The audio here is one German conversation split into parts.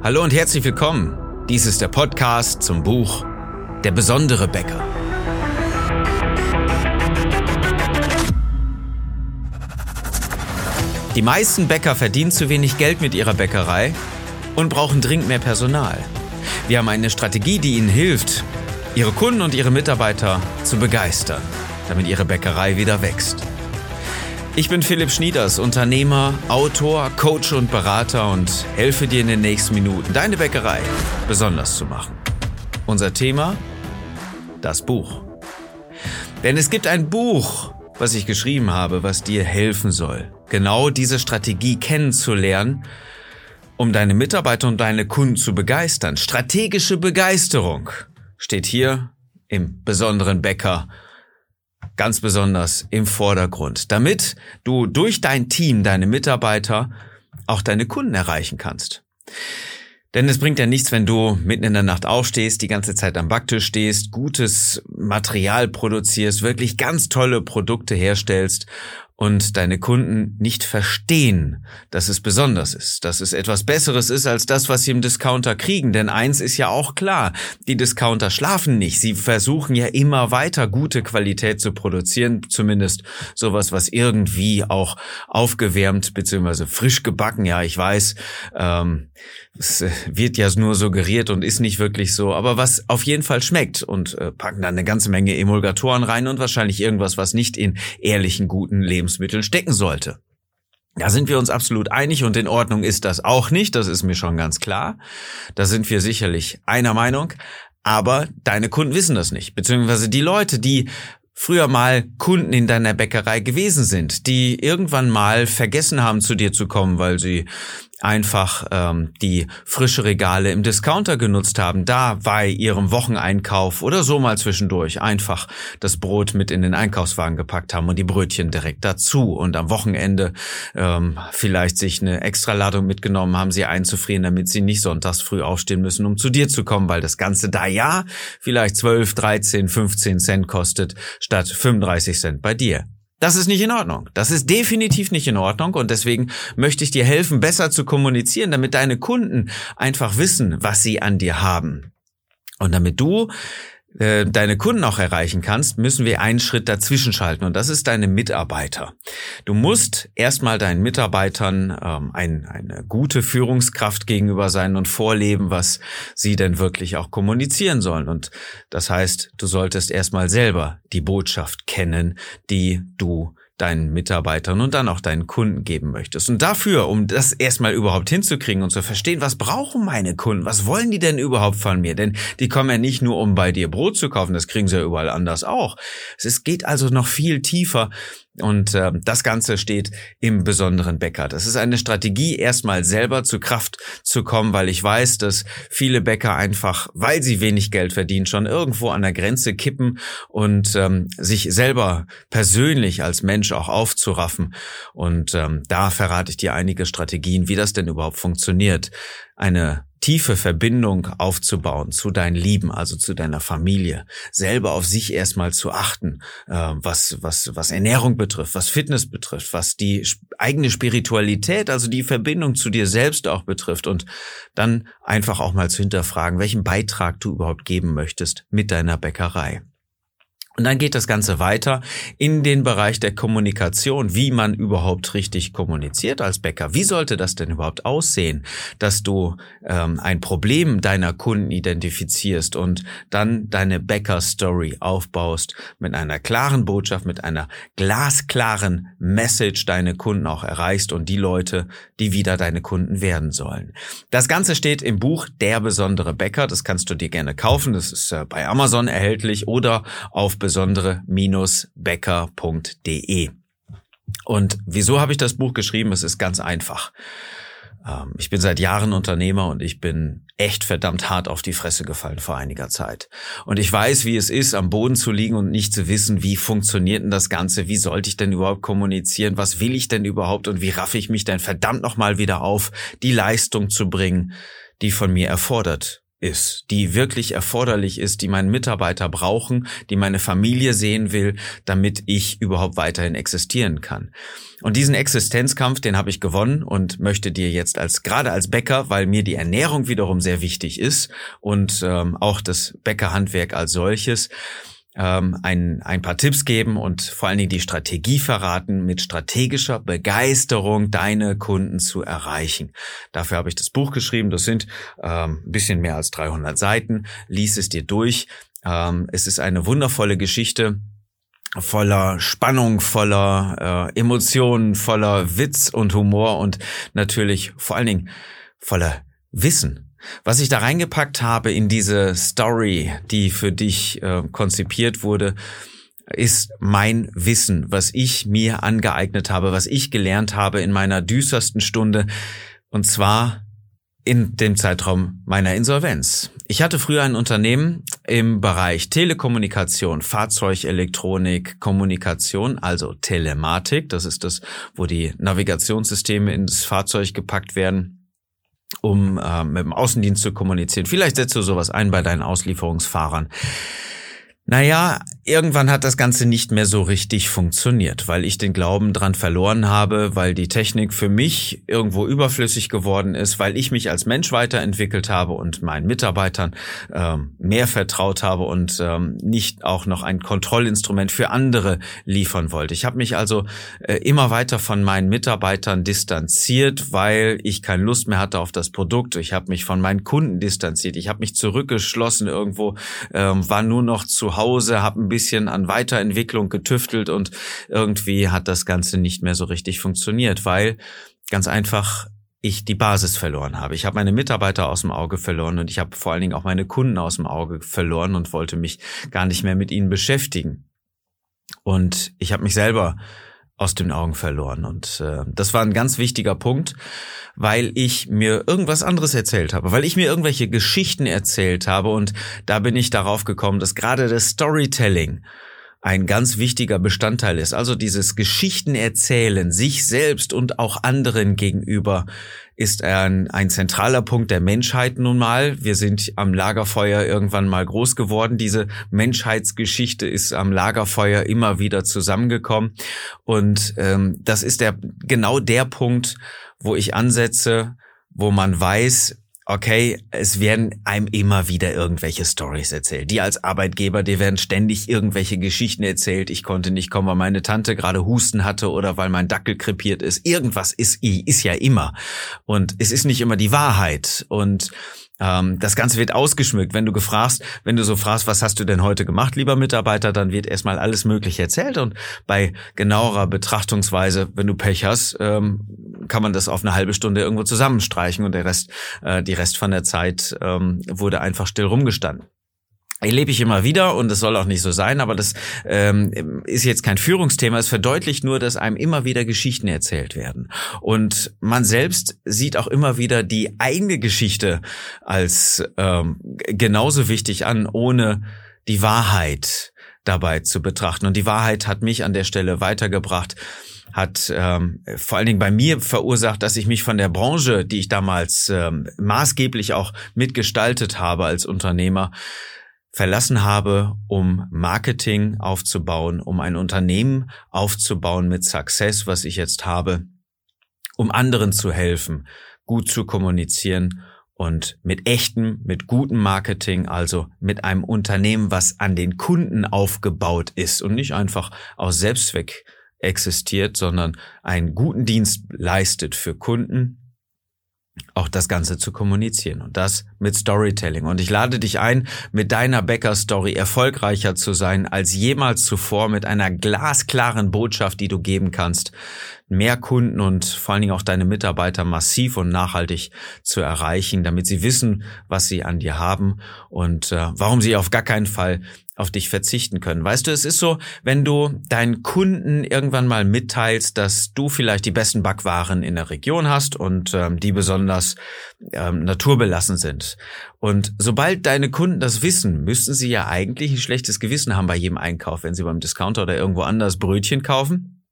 Hallo und herzlich willkommen. Dies ist der Podcast zum Buch Der besondere Bäcker. Die meisten Bäcker verdienen zu wenig Geld mit ihrer Bäckerei und brauchen dringend mehr Personal. Wir haben eine Strategie, die ihnen hilft, ihre Kunden und ihre Mitarbeiter zu begeistern, damit ihre Bäckerei wieder wächst. Ich bin Philipp Schnieders, Unternehmer, Autor, Coach und Berater und helfe dir in den nächsten Minuten, deine Bäckerei besonders zu machen. Unser Thema? Das Buch. Denn es gibt ein Buch, was ich geschrieben habe, was dir helfen soll, genau diese Strategie kennenzulernen, um deine Mitarbeiter und deine Kunden zu begeistern. Strategische Begeisterung steht hier im besonderen Bäcker ganz besonders im Vordergrund, damit du durch dein Team, deine Mitarbeiter auch deine Kunden erreichen kannst. Denn es bringt ja nichts, wenn du mitten in der Nacht aufstehst, die ganze Zeit am Backtisch stehst, gutes Material produzierst, wirklich ganz tolle Produkte herstellst und deine Kunden nicht verstehen, dass es besonders ist, dass es etwas Besseres ist als das, was sie im Discounter kriegen. Denn eins ist ja auch klar, die Discounter schlafen nicht. Sie versuchen ja immer weiter gute Qualität zu produzieren, zumindest sowas, was irgendwie auch aufgewärmt bzw. frisch gebacken. Ja, ich weiß, ähm, es äh, wird ja nur suggeriert und ist nicht wirklich so, aber was auf jeden Fall schmeckt und äh, packen dann eine ganze Menge Emulgatoren rein und wahrscheinlich irgendwas, was nicht in ehrlichen, guten Lebensmitteln stecken sollte. Da sind wir uns absolut einig und in Ordnung ist das auch nicht, das ist mir schon ganz klar. Da sind wir sicherlich einer Meinung, aber deine Kunden wissen das nicht, beziehungsweise die Leute, die früher mal Kunden in deiner Bäckerei gewesen sind, die irgendwann mal vergessen haben, zu dir zu kommen, weil sie einfach ähm, die frische Regale im Discounter genutzt haben, da bei ihrem Wocheneinkauf oder so mal zwischendurch einfach das Brot mit in den Einkaufswagen gepackt haben und die Brötchen direkt dazu und am Wochenende ähm, vielleicht sich eine Extraladung mitgenommen haben, sie einzufrieren, damit sie nicht sonntags früh aufstehen müssen, um zu dir zu kommen, weil das Ganze da ja vielleicht 12, 13, 15 Cent kostet statt 35 Cent bei dir. Das ist nicht in Ordnung. Das ist definitiv nicht in Ordnung und deswegen möchte ich dir helfen, besser zu kommunizieren, damit deine Kunden einfach wissen, was sie an dir haben. Und damit du äh, deine Kunden auch erreichen kannst, müssen wir einen Schritt dazwischen schalten und das ist deine Mitarbeiter. Du musst erstmal deinen Mitarbeitern ähm, ein, eine gute Führungskraft gegenüber sein und vorleben, was sie denn wirklich auch kommunizieren sollen. Und das heißt, du solltest erstmal selber die Botschaft kennen, die du deinen Mitarbeitern und dann auch deinen Kunden geben möchtest. Und dafür, um das erstmal überhaupt hinzukriegen und zu verstehen, was brauchen meine Kunden, was wollen die denn überhaupt von mir? Denn die kommen ja nicht nur, um bei dir Brot zu kaufen, das kriegen sie ja überall anders auch. Es geht also noch viel tiefer und äh, das Ganze steht im besonderen Bäcker. Das ist eine Strategie, erstmal selber zu Kraft zu kommen, weil ich weiß, dass viele Bäcker einfach, weil sie wenig Geld verdienen, schon irgendwo an der Grenze kippen und ähm, sich selber persönlich als Mensch auch aufzuraffen. Und ähm, da verrate ich dir einige Strategien, wie das denn überhaupt funktioniert. Eine tiefe Verbindung aufzubauen zu deinen Lieben, also zu deiner Familie, selber auf sich erstmal zu achten, äh, was, was, was Ernährung betrifft, was Fitness betrifft, was die eigene Spiritualität, also die Verbindung zu dir selbst auch betrifft und dann einfach auch mal zu hinterfragen, welchen Beitrag du überhaupt geben möchtest mit deiner Bäckerei. Und dann geht das Ganze weiter in den Bereich der Kommunikation, wie man überhaupt richtig kommuniziert als Bäcker. Wie sollte das denn überhaupt aussehen, dass du ähm, ein Problem deiner Kunden identifizierst und dann deine Bäcker-Story aufbaust mit einer klaren Botschaft, mit einer glasklaren Message deine Kunden auch erreichst und die Leute, die wieder deine Kunden werden sollen. Das Ganze steht im Buch Der besondere Bäcker. Das kannst du dir gerne kaufen. Das ist äh, bei Amazon erhältlich oder auf besondere-becker.de. Und wieso habe ich das Buch geschrieben? Es ist ganz einfach. Ähm, ich bin seit Jahren Unternehmer und ich bin echt verdammt hart auf die Fresse gefallen vor einiger Zeit. Und ich weiß, wie es ist, am Boden zu liegen und nicht zu wissen, wie funktioniert denn das Ganze, wie sollte ich denn überhaupt kommunizieren, was will ich denn überhaupt und wie raffe ich mich denn verdammt nochmal wieder auf, die Leistung zu bringen, die von mir erfordert ist, die wirklich erforderlich ist, die meine Mitarbeiter brauchen, die meine Familie sehen will, damit ich überhaupt weiterhin existieren kann. Und diesen Existenzkampf, den habe ich gewonnen und möchte dir jetzt als gerade als Bäcker, weil mir die Ernährung wiederum sehr wichtig ist und ähm, auch das Bäckerhandwerk als solches, ähm, ein, ein paar Tipps geben und vor allen Dingen die Strategie verraten, mit strategischer Begeisterung deine Kunden zu erreichen. Dafür habe ich das Buch geschrieben. Das sind ähm, ein bisschen mehr als 300 Seiten. Lies es dir durch. Ähm, es ist eine wundervolle Geschichte voller Spannung, voller äh, Emotionen, voller Witz und Humor und natürlich vor allen Dingen voller Wissen. Was ich da reingepackt habe in diese Story, die für dich äh, konzipiert wurde, ist mein Wissen, was ich mir angeeignet habe, was ich gelernt habe in meiner düstersten Stunde, und zwar in dem Zeitraum meiner Insolvenz. Ich hatte früher ein Unternehmen im Bereich Telekommunikation, Fahrzeugelektronik, Kommunikation, also Telematik. Das ist das, wo die Navigationssysteme ins Fahrzeug gepackt werden um äh, mit dem Außendienst zu kommunizieren. Vielleicht setzt du sowas ein bei deinen Auslieferungsfahrern. Naja, irgendwann hat das Ganze nicht mehr so richtig funktioniert, weil ich den Glauben dran verloren habe, weil die Technik für mich irgendwo überflüssig geworden ist, weil ich mich als Mensch weiterentwickelt habe und meinen Mitarbeitern ähm, mehr vertraut habe und ähm, nicht auch noch ein Kontrollinstrument für andere liefern wollte. Ich habe mich also äh, immer weiter von meinen Mitarbeitern distanziert, weil ich keine Lust mehr hatte auf das Produkt. Ich habe mich von meinen Kunden distanziert. Ich habe mich zurückgeschlossen irgendwo, ähm, war nur noch zu Hause, habe ein bisschen an Weiterentwicklung getüftelt und irgendwie hat das Ganze nicht mehr so richtig funktioniert, weil ganz einfach ich die Basis verloren habe. Ich habe meine Mitarbeiter aus dem Auge verloren und ich habe vor allen Dingen auch meine Kunden aus dem Auge verloren und wollte mich gar nicht mehr mit ihnen beschäftigen. Und ich habe mich selber aus den Augen verloren. Und äh, das war ein ganz wichtiger Punkt, weil ich mir irgendwas anderes erzählt habe, weil ich mir irgendwelche Geschichten erzählt habe. Und da bin ich darauf gekommen, dass gerade das Storytelling ein ganz wichtiger Bestandteil ist. Also dieses Geschichten erzählen, sich selbst und auch anderen gegenüber, ist ein, ein zentraler Punkt der Menschheit nun mal. Wir sind am Lagerfeuer irgendwann mal groß geworden. Diese Menschheitsgeschichte ist am Lagerfeuer immer wieder zusammengekommen. Und ähm, das ist der genau der Punkt, wo ich ansetze, wo man weiß, okay, es werden einem immer wieder irgendwelche Stories erzählt. Die als Arbeitgeber, dir werden ständig irgendwelche Geschichten erzählt. Ich konnte nicht kommen, weil meine Tante gerade Husten hatte oder weil mein Dackel krepiert ist. Irgendwas ist, ist ja immer. Und es ist nicht immer die Wahrheit. Und ähm, das Ganze wird ausgeschmückt. Wenn du gefragst, wenn du so fragst, was hast du denn heute gemacht, lieber Mitarbeiter, dann wird erstmal alles Mögliche erzählt und bei genauerer Betrachtungsweise, wenn du Pech hast, ähm, kann man das auf eine halbe Stunde irgendwo zusammenstreichen und der Rest, äh, die Rest von der Zeit ähm, wurde einfach still rumgestanden erlebe ich immer wieder und es soll auch nicht so sein, aber das ähm, ist jetzt kein Führungsthema. Es verdeutlicht nur, dass einem immer wieder Geschichten erzählt werden und man selbst sieht auch immer wieder die eigene Geschichte als ähm, genauso wichtig an, ohne die Wahrheit dabei zu betrachten. Und die Wahrheit hat mich an der Stelle weitergebracht hat ähm, vor allen Dingen bei mir verursacht, dass ich mich von der Branche, die ich damals ähm, maßgeblich auch mitgestaltet habe als Unternehmer, verlassen habe, um Marketing aufzubauen, um ein Unternehmen aufzubauen mit Success, was ich jetzt habe, um anderen zu helfen, gut zu kommunizieren und mit echtem, mit gutem Marketing, also mit einem Unternehmen, was an den Kunden aufgebaut ist und nicht einfach aus Selbstzweck existiert, sondern einen guten Dienst leistet für Kunden, auch das Ganze zu kommunizieren und das mit Storytelling. Und ich lade dich ein, mit deiner Bäcker-Story erfolgreicher zu sein als jemals zuvor mit einer glasklaren Botschaft, die du geben kannst, mehr Kunden und vor allen Dingen auch deine Mitarbeiter massiv und nachhaltig zu erreichen, damit sie wissen, was sie an dir haben und äh, warum sie auf gar keinen Fall auf dich verzichten können. Weißt du, es ist so, wenn du deinen Kunden irgendwann mal mitteilst, dass du vielleicht die besten Backwaren in der Region hast und ähm, die besonders ähm, naturbelassen sind. Und sobald deine Kunden das wissen, müssten sie ja eigentlich ein schlechtes Gewissen haben bei jedem Einkauf, wenn sie beim Discounter oder irgendwo anders Brötchen kaufen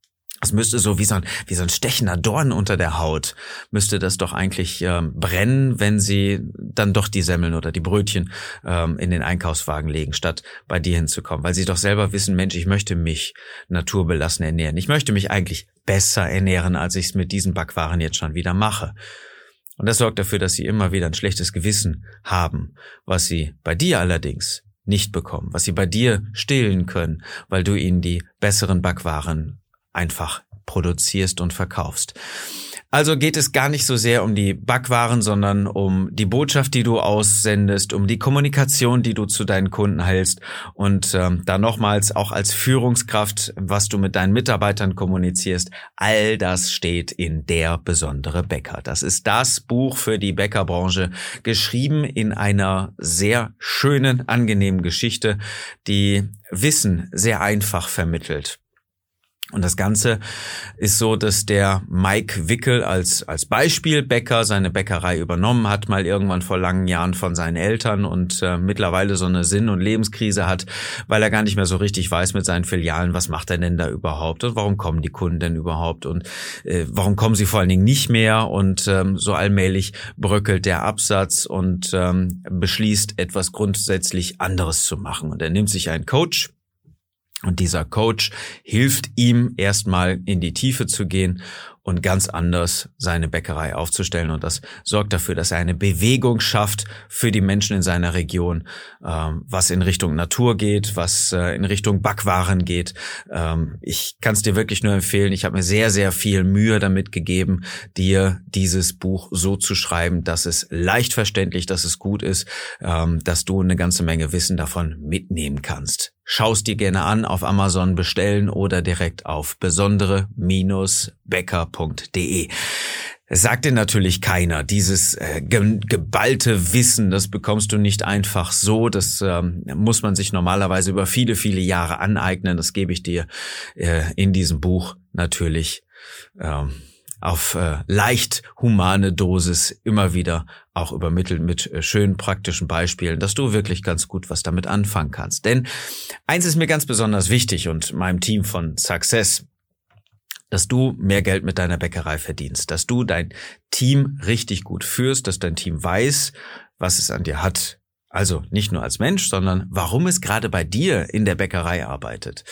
Es müsste so wie so ein, wie so ein stechender Dorn unter der Haut, müsste das doch eigentlich ähm, brennen, wenn sie dann doch die Semmeln oder die Brötchen ähm, in den Einkaufswagen legen, statt bei dir hinzukommen. Weil sie doch selber wissen, Mensch, ich möchte mich naturbelassen ernähren. Ich möchte mich eigentlich besser ernähren, als ich es mit diesen Backwaren jetzt schon wieder mache. Und das sorgt dafür, dass sie immer wieder ein schlechtes Gewissen haben, was sie bei dir allerdings nicht bekommen, was sie bei dir stillen können, weil du ihnen die besseren Backwaren einfach produzierst und verkaufst. Also geht es gar nicht so sehr um die Backwaren, sondern um die Botschaft, die du aussendest, um die Kommunikation, die du zu deinen Kunden hältst und ähm, da nochmals auch als Führungskraft, was du mit deinen Mitarbeitern kommunizierst. All das steht in der besondere Bäcker. Das ist das Buch für die Bäckerbranche, geschrieben in einer sehr schönen, angenehmen Geschichte, die Wissen sehr einfach vermittelt. Und das Ganze ist so, dass der Mike Wickel als, als Beispielbäcker seine Bäckerei übernommen hat, mal irgendwann vor langen Jahren von seinen Eltern und äh, mittlerweile so eine Sinn- und Lebenskrise hat, weil er gar nicht mehr so richtig weiß mit seinen Filialen, was macht er denn da überhaupt und warum kommen die Kunden denn überhaupt und äh, warum kommen sie vor allen Dingen nicht mehr und ähm, so allmählich bröckelt der Absatz und ähm, beschließt, etwas grundsätzlich anderes zu machen. Und er nimmt sich einen Coach, und dieser Coach hilft ihm erstmal in die Tiefe zu gehen und ganz anders seine Bäckerei aufzustellen. Und das sorgt dafür, dass er eine Bewegung schafft für die Menschen in seiner Region, ähm, was in Richtung Natur geht, was äh, in Richtung Backwaren geht. Ähm, ich kann es dir wirklich nur empfehlen. Ich habe mir sehr, sehr viel Mühe damit gegeben, dir dieses Buch so zu schreiben, dass es leicht verständlich, dass es gut ist, ähm, dass du eine ganze Menge Wissen davon mitnehmen kannst. Schaust dir gerne an, auf Amazon bestellen oder direkt auf besondere-bäcker.de. Es sagt dir natürlich keiner. Dieses äh, ge geballte Wissen, das bekommst du nicht einfach so. Das ähm, muss man sich normalerweise über viele, viele Jahre aneignen. Das gebe ich dir äh, in diesem Buch natürlich. Ähm, auf äh, leicht humane Dosis immer wieder auch übermittelt mit äh, schönen praktischen Beispielen, dass du wirklich ganz gut was damit anfangen kannst. Denn eins ist mir ganz besonders wichtig und meinem Team von Success, dass du mehr Geld mit deiner Bäckerei verdienst, dass du dein Team richtig gut führst, dass dein Team weiß, was es an dir hat, also nicht nur als Mensch, sondern warum es gerade bei dir in der Bäckerei arbeitet.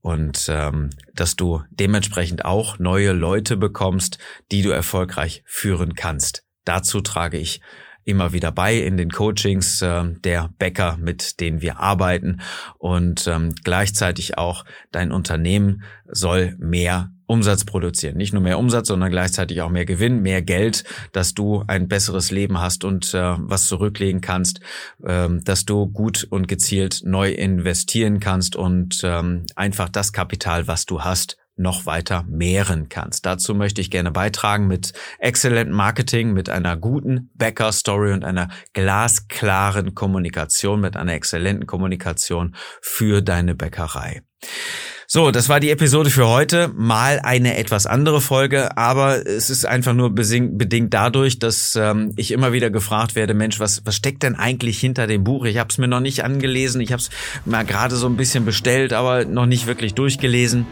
Und ähm, dass du dementsprechend auch neue Leute bekommst, die du erfolgreich führen kannst. Dazu trage ich immer wieder bei in den Coachings äh, der Bäcker, mit denen wir arbeiten. Und ähm, gleichzeitig auch dein Unternehmen soll mehr Umsatz produzieren. Nicht nur mehr Umsatz, sondern gleichzeitig auch mehr Gewinn, mehr Geld, dass du ein besseres Leben hast und äh, was zurücklegen kannst, ähm, dass du gut und gezielt neu investieren kannst und ähm, einfach das Kapital, was du hast, noch weiter mehren kannst. Dazu möchte ich gerne beitragen mit Excellent Marketing, mit einer guten Bäcker-Story und einer glasklaren Kommunikation, mit einer exzellenten Kommunikation für deine Bäckerei. So, das war die Episode für heute. Mal eine etwas andere Folge, aber es ist einfach nur bedingt dadurch, dass ähm, ich immer wieder gefragt werde, Mensch, was, was steckt denn eigentlich hinter dem Buch? Ich habe es mir noch nicht angelesen, ich habe es mal gerade so ein bisschen bestellt, aber noch nicht wirklich durchgelesen.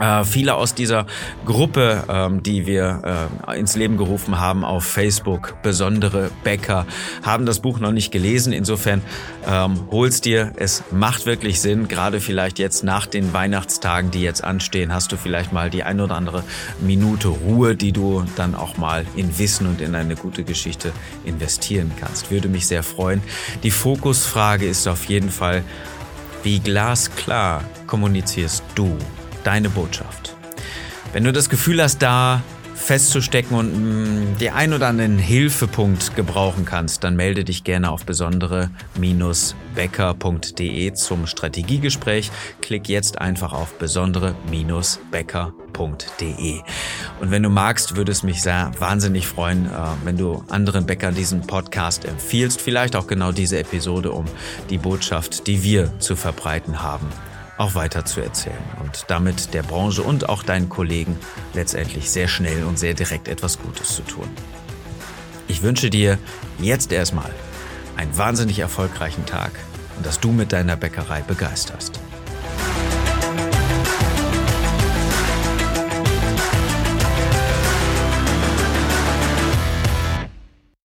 Äh, viele aus dieser Gruppe, ähm, die wir äh, ins Leben gerufen haben auf Facebook, besondere Bäcker, haben das Buch noch nicht gelesen. Insofern ähm, hol's dir. Es macht wirklich Sinn. Gerade vielleicht jetzt nach den Weihnachtstagen, die jetzt anstehen, hast du vielleicht mal die ein oder andere Minute Ruhe, die du dann auch mal in Wissen und in eine gute Geschichte investieren kannst. Würde mich sehr freuen. Die Fokusfrage ist auf jeden Fall, wie glasklar kommunizierst du deine Botschaft. Wenn du das Gefühl hast, da festzustecken und mh, mm, die ein oder anderen Hilfepunkt gebrauchen kannst, dann melde dich gerne auf besondere-becker.de zum Strategiegespräch. Klick jetzt einfach auf besondere-becker.de. Und wenn du magst, würde es mich sehr wahnsinnig freuen, äh, wenn du anderen Bäckern diesen Podcast empfiehlst, vielleicht auch genau diese Episode, um die Botschaft, die wir zu verbreiten haben, auch weiter zu erzählen und damit der Branche und auch deinen Kollegen letztendlich sehr schnell und sehr direkt etwas Gutes zu tun. Ich wünsche dir jetzt erstmal einen wahnsinnig erfolgreichen Tag und dass du mit deiner Bäckerei begeisterst.